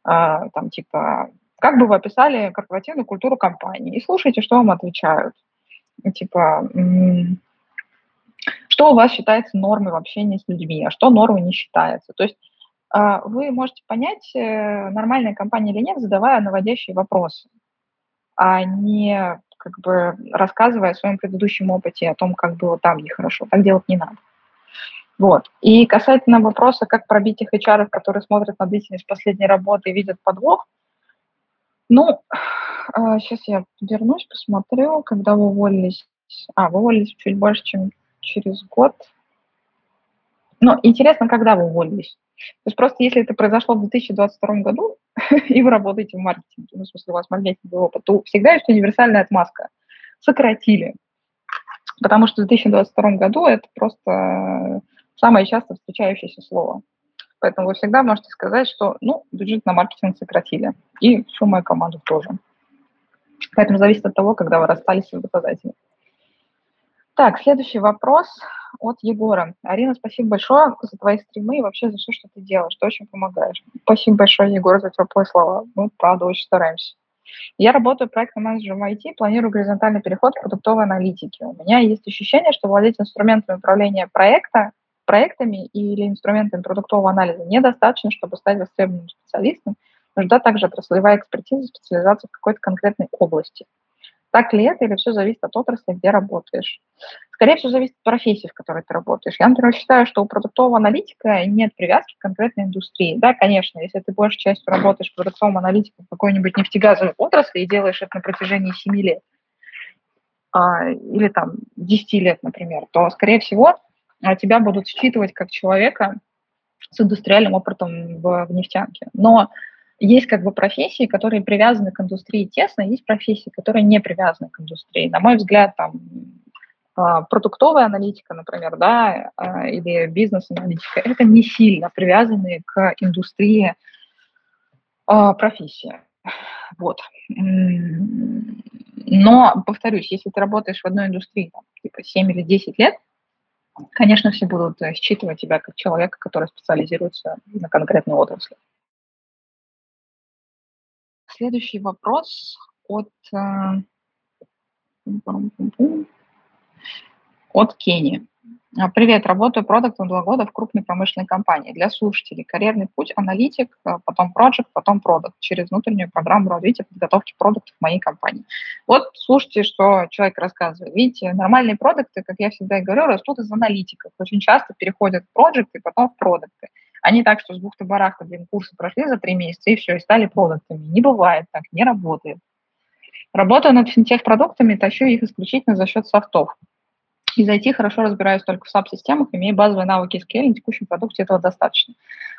А, там, типа, как бы вы описали корпоративную культуру компании? И слушайте, что вам отвечают. Типа, что у вас считается нормой в общении с людьми, а что нормой не считается. То есть вы можете понять, э, нормальная компания или нет, задавая наводящие вопросы, а не как бы рассказывая о своем предыдущем опыте, о том, как было там нехорошо. Так делать не надо. Вот. И касательно вопроса, как пробить их HR, которые смотрят на длительность последней работы и видят подвох, ну, сейчас а, я вернусь, посмотрю, когда вы уволились. А, вы уволились чуть больше, чем через год. Но интересно, когда вы уволились. То есть просто если это произошло в 2022 году, (laughs) и вы работаете в маркетинге, ну, в смысле, у вас маркетинговый опыт, то всегда есть универсальная отмазка. Сократили. Потому что в 2022 году это просто самое часто встречающееся слово. Поэтому вы всегда можете сказать, что, ну, бюджет на маркетинг сократили. И всю мою команду тоже. Поэтому зависит от того, когда вы расстались с работодателем. Так, следующий вопрос от Егора. Арина, спасибо большое за твои стримы и вообще за все, что ты делаешь. Ты очень помогаешь. Спасибо большое, Егор, за теплые слова. Мы, правда, очень стараемся. Я работаю проектным менеджером IT, планирую горизонтальный переход к продуктовой аналитике. У меня есть ощущение, что владеть инструментами управления проекта, проектами или инструментами продуктового анализа недостаточно, чтобы стать востребованным специалистом. Нужна также отраслевая экспертиза, специализация в какой-то конкретной области. Так ли это или все зависит от отрасли, где работаешь? Скорее всего, зависит от профессии, в которой ты работаешь. Я, например, считаю, что у продуктового аналитика нет привязки к конкретной индустрии. Да, конечно, если ты большей частью работаешь продуктовым аналитиком в какой-нибудь нефтегазовой отрасли и делаешь это на протяжении 7 лет, а, или там 10 лет, например, то, скорее всего, тебя будут считывать как человека с индустриальным опытом в, в нефтянке. Но есть как бы профессии, которые привязаны к индустрии тесно, есть профессии, которые не привязаны к индустрии. На мой взгляд, там а, продуктовая аналитика, например, да, а, или бизнес-аналитика, это не сильно привязанные к индустрии а, профессии. Вот. Но, повторюсь, если ты работаешь в одной индустрии, там, типа 7 или 10 лет, конечно, все будут э, считывать тебя как человека, который специализируется на конкретной отрасли. Следующий вопрос от, э, от Кении. А, привет, работаю продуктом два года в крупной промышленной компании. Для слушателей карьерный путь, аналитик, э, потом проект, потом продукт через внутреннюю программу развития подготовки продуктов в моей компании. Вот слушайте, что человек рассказывает. Видите, нормальные продукты, как я всегда и говорю, растут из аналитиков. Очень часто переходят в проекты, потом в продукты. Они так, что с бухты-барахта, блин, курсы прошли за три месяца и все, и стали продуктами. Не бывает так, не работает. Работаю над финтех-продуктами, тащу их исключительно за счет софтов. Из IT хорошо разбираюсь только в SAP-системах, имея базовые навыки SQL, на текущем продукте этого достаточно.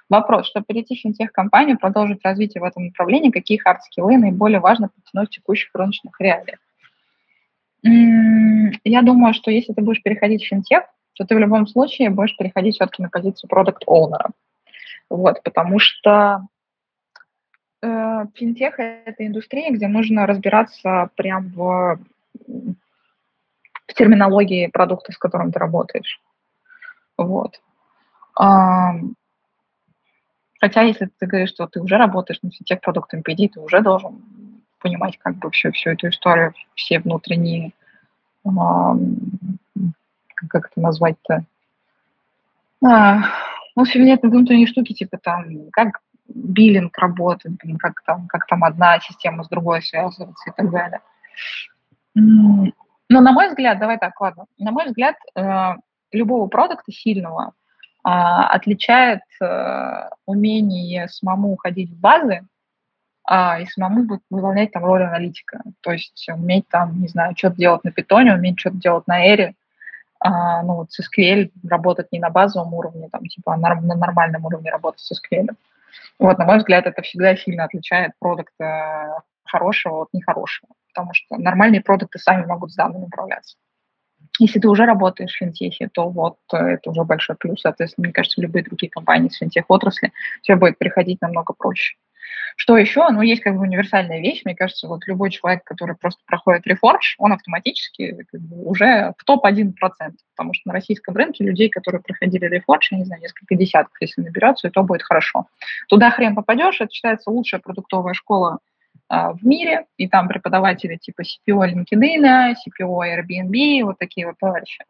Вопрос, чтобы перейти в финтех-компанию, продолжить развитие в этом направлении, какие хард-скиллы наиболее важно подтянуть в текущих рыночных реалиях? Я думаю, что если ты будешь переходить в финтех, то ты в любом случае будешь переходить все-таки на позицию продукт-оунера. Вот, потому что э, финтех – это индустрия, где нужно разбираться прям в, в терминологии продукта, с которым ты работаешь. Вот. А, Хотя, если ты говоришь, что ты уже работаешь над тех продуктами, по идее, ты уже должен понимать как бы всю, всю эту историю, все внутренние, э, как это назвать-то, а, в общем, нет внутренние штуки, типа там, как биллинг работает, как там, как там одна система с другой связывается и так далее. Но на мой взгляд, давай так, ладно, на мой взгляд, э, любого продукта сильного э, отличает э, умение самому ходить в базы э, и самому выполнять там роль аналитика. То есть уметь там, не знаю, что-то делать на питоне, уметь что-то делать на эре, а, ну, вот с SQL работать не на базовом уровне, там, типа, а на, нормальном уровне работать с SQL. Вот, на мой взгляд, это всегда сильно отличает продукта хорошего от нехорошего, потому что нормальные продукты сами могут с данными управляться. Если ты уже работаешь в финтехе, то вот э, это уже большой плюс. Соответственно, мне кажется, любые другие компании с финтех-отрасли тебе будет приходить намного проще. Что еще? Ну, есть как бы универсальная вещь. Мне кажется, вот любой человек, который просто проходит рефорж, он автоматически как бы, уже в топ-1%. Потому что на российском рынке людей, которые проходили рефорж, я не знаю, несколько десятков, если наберется, и то будет хорошо. Туда хрен попадешь, это считается лучшая продуктовая школа а, в мире, и там преподаватели типа CPO LinkedIn, CPO Airbnb, вот такие вот товарищи.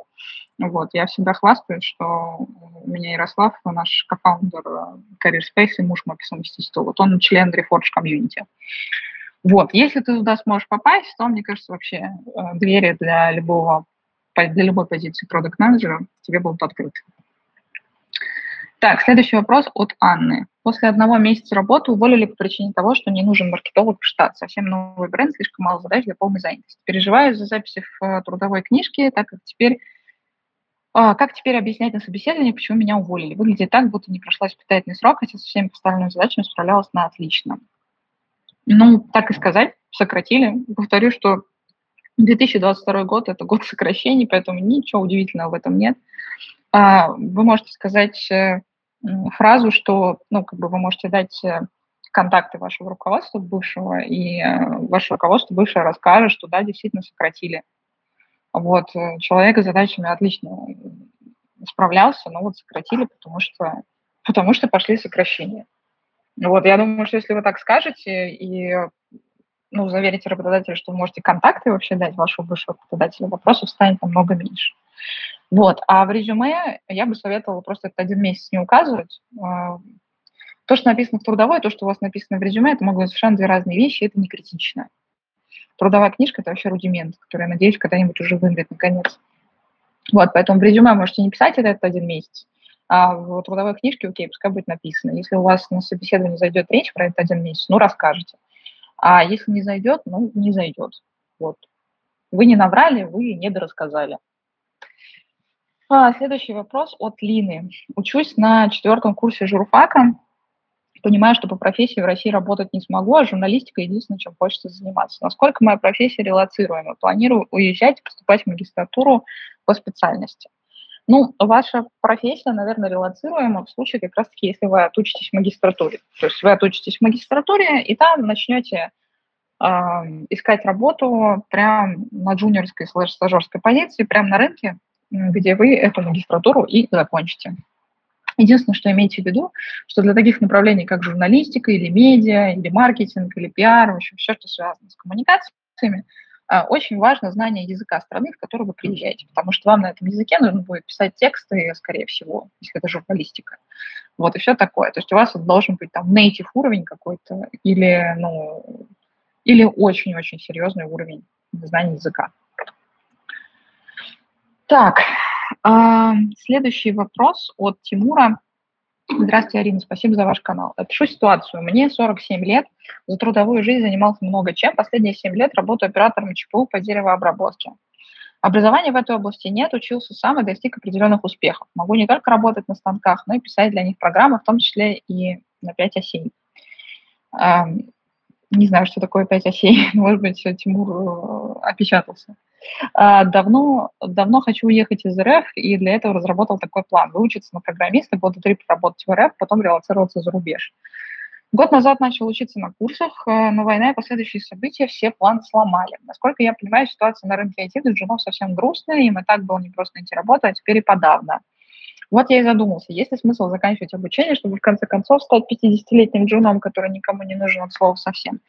Вот, я всегда хвастаюсь, что у меня Ярослав, наш кофаундер э, Career Space и муж мой по совместительству, вот он член Reforge комьюнити. Вот, если ты туда сможешь попасть, то, мне кажется, вообще э, двери для любого для любой позиции продукт менеджера тебе будут открыты. Так, следующий вопрос от Анны. После одного месяца работы уволили по причине того, что не нужен маркетолог в штат. Совсем новый бренд, слишком мало задач для полной занятости. Переживаю за записи в э, трудовой книжке, так как теперь а, как теперь объяснять на собеседовании, почему меня уволили? Выглядит так, будто не прошла испытательный срок, хотя со всеми поставленными задачами справлялась на отлично. Ну, так и сказать, сократили. Повторю, что 2022 год – это год сокращений, поэтому ничего удивительного в этом нет. А, вы можете сказать э, фразу, что, ну, как бы вы можете дать э, контакты вашего руководства бывшего, и э, ваше руководство бывшее расскажет, что да, действительно сократили. Вот, э, человек с задачами отлично справлялся, но вот сократили, потому что, потому что пошли сокращения. Вот, я думаю, что если вы так скажете и ну, заверите работодателя, что вы можете контакты вообще дать вашего бывшего работодателя, вопросов станет намного меньше. Вот. А в резюме я бы советовала просто этот один месяц не указывать. А, то, что написано в трудовой, то, что у вас написано в резюме, это могут быть совершенно две разные вещи, это не критично. Трудовая книжка – это вообще рудимент, который, я надеюсь, когда-нибудь уже вымрет наконец. Вот, поэтому в резюме можете не писать это, этот один месяц, а в трудовой книжке, окей, пускай будет написано. Если у вас на собеседовании зайдет речь про этот один месяц, ну, расскажете. А если не зайдет, ну, не зайдет. Вот. Вы не наврали, вы не дорассказали. А, следующий вопрос от Лины. Учусь на четвертом курсе журфака. Понимаю, что по профессии в России работать не смогу, а журналистика единственное, чем хочется заниматься. Насколько моя профессия релацируема? Планирую уезжать поступать в магистратуру по специальности. Ну, ваша профессия, наверное, релацируема в случае как раз-таки, если вы отучитесь в магистратуре. То есть вы отучитесь в магистратуре, и там начнете э, искать работу прямо на джуниорской слэш-стажерской позиции, прямо на рынке, где вы эту магистратуру и закончите. Единственное, что имейте в виду, что для таких направлений, как журналистика или медиа, или маркетинг, или пиар, в общем, все, что связано с коммуникациями, а, очень важно знание языка страны, в которую вы приезжаете, потому что вам на этом языке нужно будет писать тексты, скорее всего, если это журналистика. Вот, и все такое. То есть у вас должен быть там native уровень какой-то или, ну, или очень-очень серьезный уровень знания языка. Так, э, следующий вопрос от Тимура. Здравствуйте, Арина, спасибо за ваш канал. Опишу ситуацию. Мне 47 лет, за трудовую жизнь занимался много чем. Последние 7 лет работаю оператором ЧПУ по деревообработке. Образования в этой области нет, учился сам и достиг определенных успехов. Могу не только работать на станках, но и писать для них программы, в том числе и на 5 осей. Не знаю, что такое 5 осей. (laughs) Может быть, Тимур э, опечатался. А, давно, давно хочу уехать из РФ, и для этого разработал такой план. Выучиться на программиста, года три поработать в РФ, потом релацироваться за рубеж. Год назад начал учиться на курсах, э, но война и последующие события все планы сломали. Насколько я понимаю, ситуация на рынке IT для джунов совсем грустная, им и так было непросто найти работу, а теперь и подавно. Вот я и задумался, есть ли смысл заканчивать обучение, чтобы в конце концов стать 50-летним джуном, который никому не нужен от слова совсем.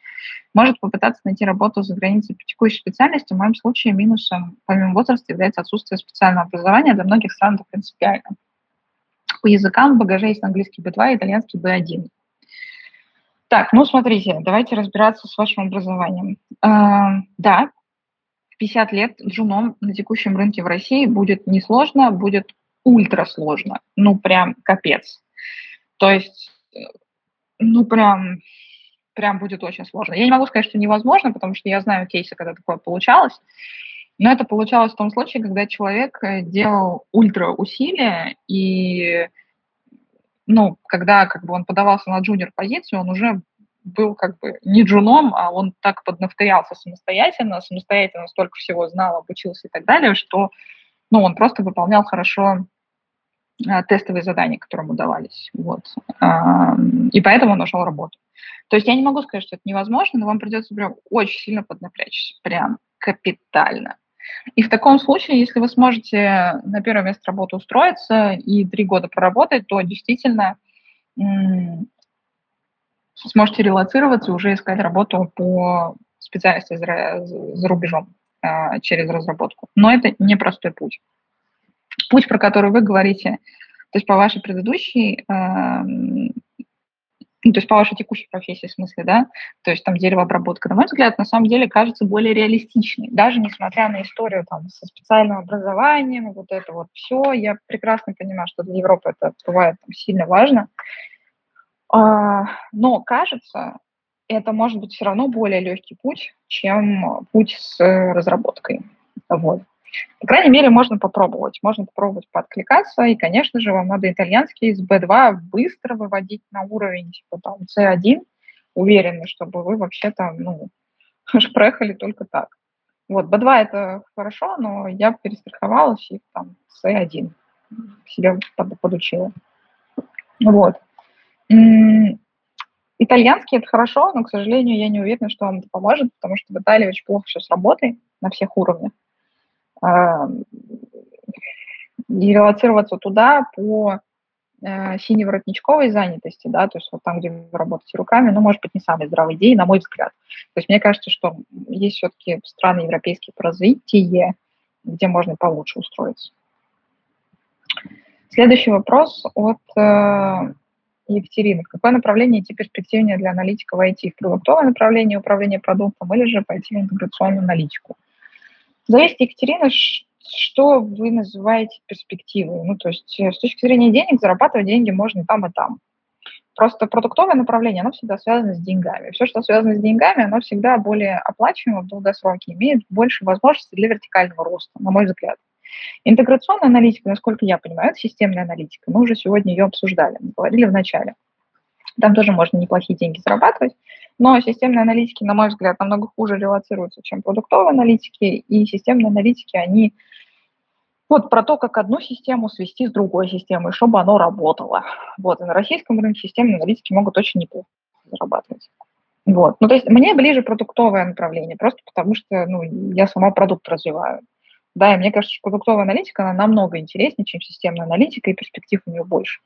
Может попытаться найти работу за границей по текущей специальности. В моем случае минусом, помимо возраста, является отсутствие специального образования. Для многих стран это принципиально. По языкам в багаже есть английский B2 и итальянский B1. Так, ну смотрите, давайте разбираться с вашим образованием. Э, да, 50 лет джуном на текущем рынке в России будет несложно, будет ультра сложно. Ну, прям капец. То есть, э, ну, прям, прям будет очень сложно. Я не могу сказать, что невозможно, потому что я знаю кейсы, когда такое получалось. Но это получалось в том случае, когда человек э, делал ультра усилия, и, ну, когда как бы он подавался на джуниор позицию, он уже был как бы не джуном, а он так поднафтырялся самостоятельно, самостоятельно столько всего знал, обучился и так далее, что ну, он просто выполнял хорошо тестовые задания, которые ему давались. Вот. А, и поэтому он нашел работу. То есть я не могу сказать, что это невозможно, но вам придется прям очень сильно поднапрячься, прям капитально. И в таком случае, если вы сможете на первое место работы устроиться и три года проработать, то действительно сможете релацироваться и уже искать работу по специальности за, за рубежом а, через разработку. Но это непростой путь. Путь, про который вы говорите, то есть по вашей предыдущей, э, то есть по вашей текущей профессии, в смысле, да, то есть там деревообработка, на мой взгляд, на самом деле кажется более реалистичной. Даже несмотря на историю там со специальным образованием, вот это вот все, я прекрасно понимаю, что для Европы это бывает там, сильно важно, а, но кажется, это может быть все равно более легкий путь, чем путь с разработкой. Вот. По крайней мере, можно попробовать. Можно попробовать подкликаться. И, конечно же, вам надо итальянский с B2 быстро выводить на уровень типа там C1, уверенно, чтобы вы вообще там, ну, (laughs) проехали только так. Вот, B2 это хорошо, но я перестраховалась и там C1 себя подучила. Вот. Итальянский это хорошо, но, к сожалению, я не уверена, что вам это поможет, потому что в Италии очень плохо все с работой на всех уровнях. И релацироваться туда по э, синеворотничковой занятости, да, то есть вот там, где вы работаете руками, ну, может быть, не самой здравой идеей, на мой взгляд. То есть мне кажется, что есть все-таки страны европейские по развитию, где можно получше устроиться. Следующий вопрос от э, Екатерины. Какое направление идти перспективнее для аналитика в IT? В продуктовое направление управления продуктом или же пойти в интеграционную аналитику? Зависит, Екатерина, что вы называете перспективой. Ну, то есть э, с точки зрения денег зарабатывать деньги можно там, и там. Просто продуктовое направление, оно всегда связано с деньгами. Все, что связано с деньгами, оно всегда более оплачиваемо в долгосроке, имеет больше возможностей для вертикального роста, на мой взгляд. Интеграционная аналитика, насколько я понимаю, это системная аналитика. Мы уже сегодня ее обсуждали, мы говорили в начале. Там тоже можно неплохие деньги зарабатывать, но системные аналитики, на мой взгляд, намного хуже релацируются, чем продуктовые аналитики, и системные аналитики, они вот про то, как одну систему свести с другой системой, чтобы оно работало. Вот, и на российском рынке системные аналитики могут очень неплохо зарабатывать. Вот. Ну, то есть мне ближе продуктовое направление, просто потому что ну, я сама продукт развиваю. Да, и мне кажется, что продуктовая аналитика, она намного интереснее, чем системная аналитика, и перспектив у нее больше.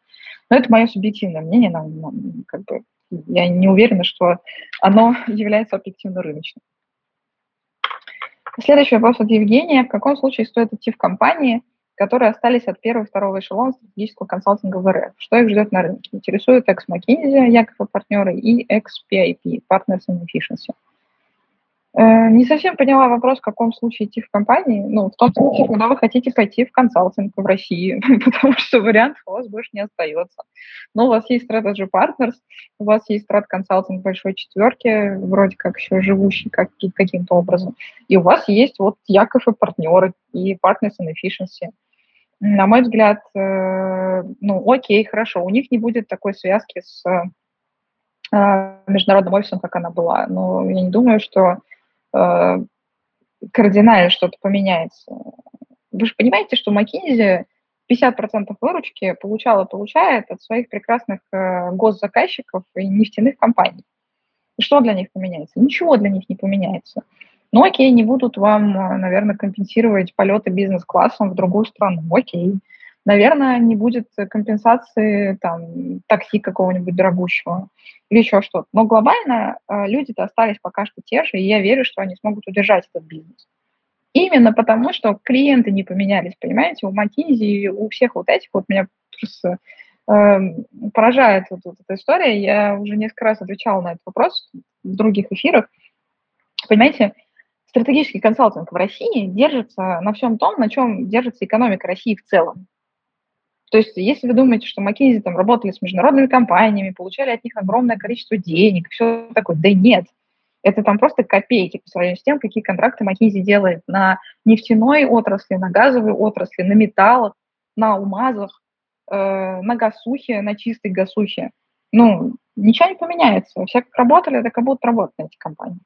Но это мое субъективное мнение, нам, нам, как бы, я не уверена, что оно является объективно рыночным. Следующий вопрос от Евгения. В каком случае стоит идти в компании, которые остались от первого и второго эшелона стратегического консалтинга в РФ? Что их ждет на рынке? Интересует экс-McKinsey, Яков и партнеры, и экс-PIP, Partners in Efficiency. Э, не совсем поняла вопрос, в каком случае идти в компании. Ну, в том случае, когда вы хотите пойти в консалтинг в России, (laughs) потому что вариантов у вас больше не остается. Но у вас есть Strategy Partners, у вас есть Strat консалтинг большой четверки, вроде как еще живущий как, каким-то образом. И у вас есть вот Яков и партнеры, и Partners in Efficiency. На мой взгляд, э, ну, окей, хорошо, у них не будет такой связки с э, международным офисом, как она была. Но я не думаю, что кардинально что-то поменяется. Вы же понимаете, что McKinsey 50% выручки получала, получает от своих прекрасных э, госзаказчиков и нефтяных компаний. Что для них поменяется? Ничего для них не поменяется. Ну, окей, не будут вам, наверное, компенсировать полеты бизнес-классом в другую страну. Окей. Наверное, не будет компенсации там такси какого-нибудь дорогущего или еще что-то. Но глобально э, люди-то остались пока что те же, и я верю, что они смогут удержать этот бизнес. Именно потому, что клиенты не поменялись, понимаете, у McKinsey, у всех вот этих, вот меня просто э, поражает вот, вот эта история, я уже несколько раз отвечала на этот вопрос в других эфирах, понимаете, стратегический консалтинг в России держится на всем том, на чем держится экономика России в целом. То есть, если вы думаете, что McKinsey там работали с международными компаниями, получали от них огромное количество денег, все такое, да нет. Это там просто копейки по сравнению с тем, какие контракты McKinsey делает на нефтяной отрасли, на газовой отрасли, на металлах, на алмазах, э, на гасухе, на чистой гасухе. Ну, ничего не поменяется. Все как работали, так и будут работать эти компании.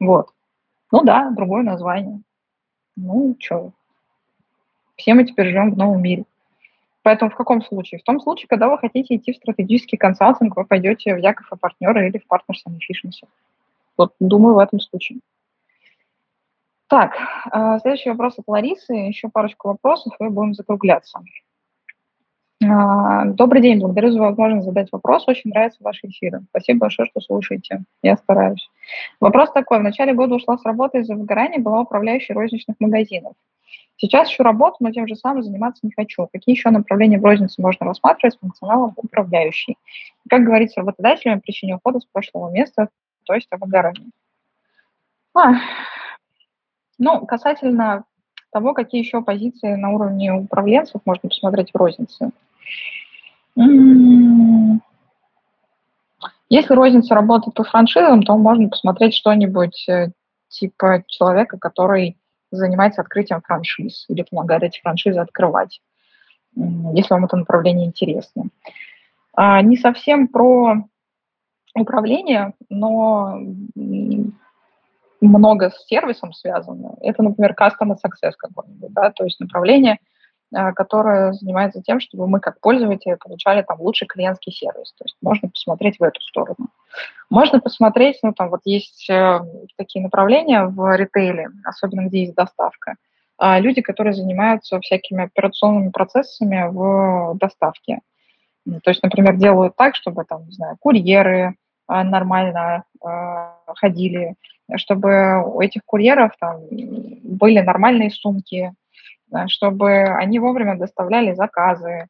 Вот. Ну да, другое название. Ну, что. Все мы теперь живем в новом мире. Поэтому в каком случае? В том случае, когда вы хотите идти в стратегический консалтинг, вы пойдете в Яков и партнеры или в Partners and Efficiency. Вот думаю, в этом случае. Так, э, следующий вопрос от Ларисы. Еще парочку вопросов, и будем закругляться. А, добрый день, благодарю за возможность задать вопрос. Очень нравятся ваши эфиры. Спасибо большое, что слушаете. Я стараюсь. Вопрос такой. В начале года ушла с работы из-за выгорания, была управляющей розничных магазинов. Сейчас ищу работу, но тем же самым заниматься не хочу. Какие еще направления в рознице можно рассматривать с функционалом управляющий? Как говорится работодателями, причине ухода с прошлого места, то есть о выгорании. А, ну, касательно того, какие еще позиции на уровне управленцев можно посмотреть в рознице. Если розница работает по франшизам, то можно посмотреть что-нибудь э, типа человека, который занимается открытием франшиз или помогает эти франшизы открывать, если вам это направление интересно. А, не совсем про управление, но много с сервисом связано. Это, например, customer success какой-нибудь, да, то есть направление – которая занимается тем, чтобы мы как пользователи получали там лучший клиентский сервис. То есть можно посмотреть в эту сторону. Можно посмотреть, ну там вот есть э, такие направления в ритейле, особенно где есть доставка. А люди, которые занимаются всякими операционными процессами в доставке. То есть, например, делают так, чтобы там, не знаю, курьеры э, нормально ходили, чтобы у этих курьеров там были нормальные сумки, чтобы они вовремя доставляли заказы,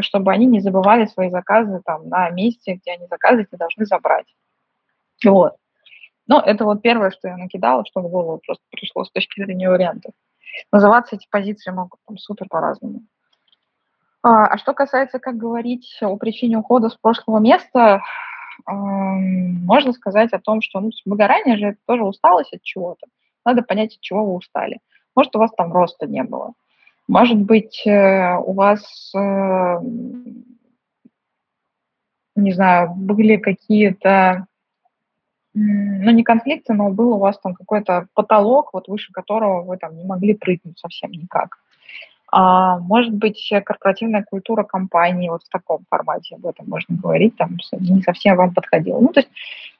чтобы они не забывали свои заказы там на месте, где они заказы эти должны забрать. Вот. Но это вот первое, что я накидала, что в голову просто пришло с точки зрения вариантов. Называться эти позиции могут там супер по-разному. А, а что касается, как говорить о причине ухода с прошлого места, э, можно сказать о том, что ну, выгорание же это тоже усталость от чего-то. Надо понять, от чего вы устали. Может, у вас там роста не было. Может быть, э, у вас, э, не знаю, были какие-то, ну, не конфликты, но был у вас там какой-то потолок, вот выше которого вы там не могли прыгнуть совсем никак. А, может быть, корпоративная культура компании вот в таком формате, об этом можно говорить, там не совсем вам подходила. Ну, то есть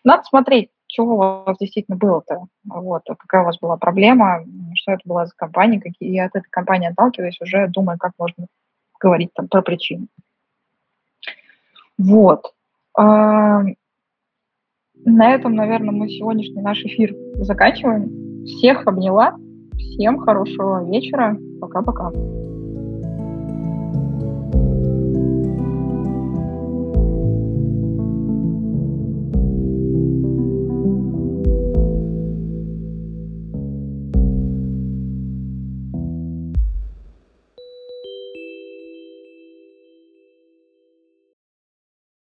надо смотреть, чего у вас действительно было-то, вот, какая у вас была проблема, что это была за компания, какие, и от этой компании отталкиваясь, уже думаю, как можно говорить там про причины. Вот. А, на этом, наверное, мы сегодняшний наш эфир заканчиваем. Всех обняла. Всем хорошего вечера. Пока-пока.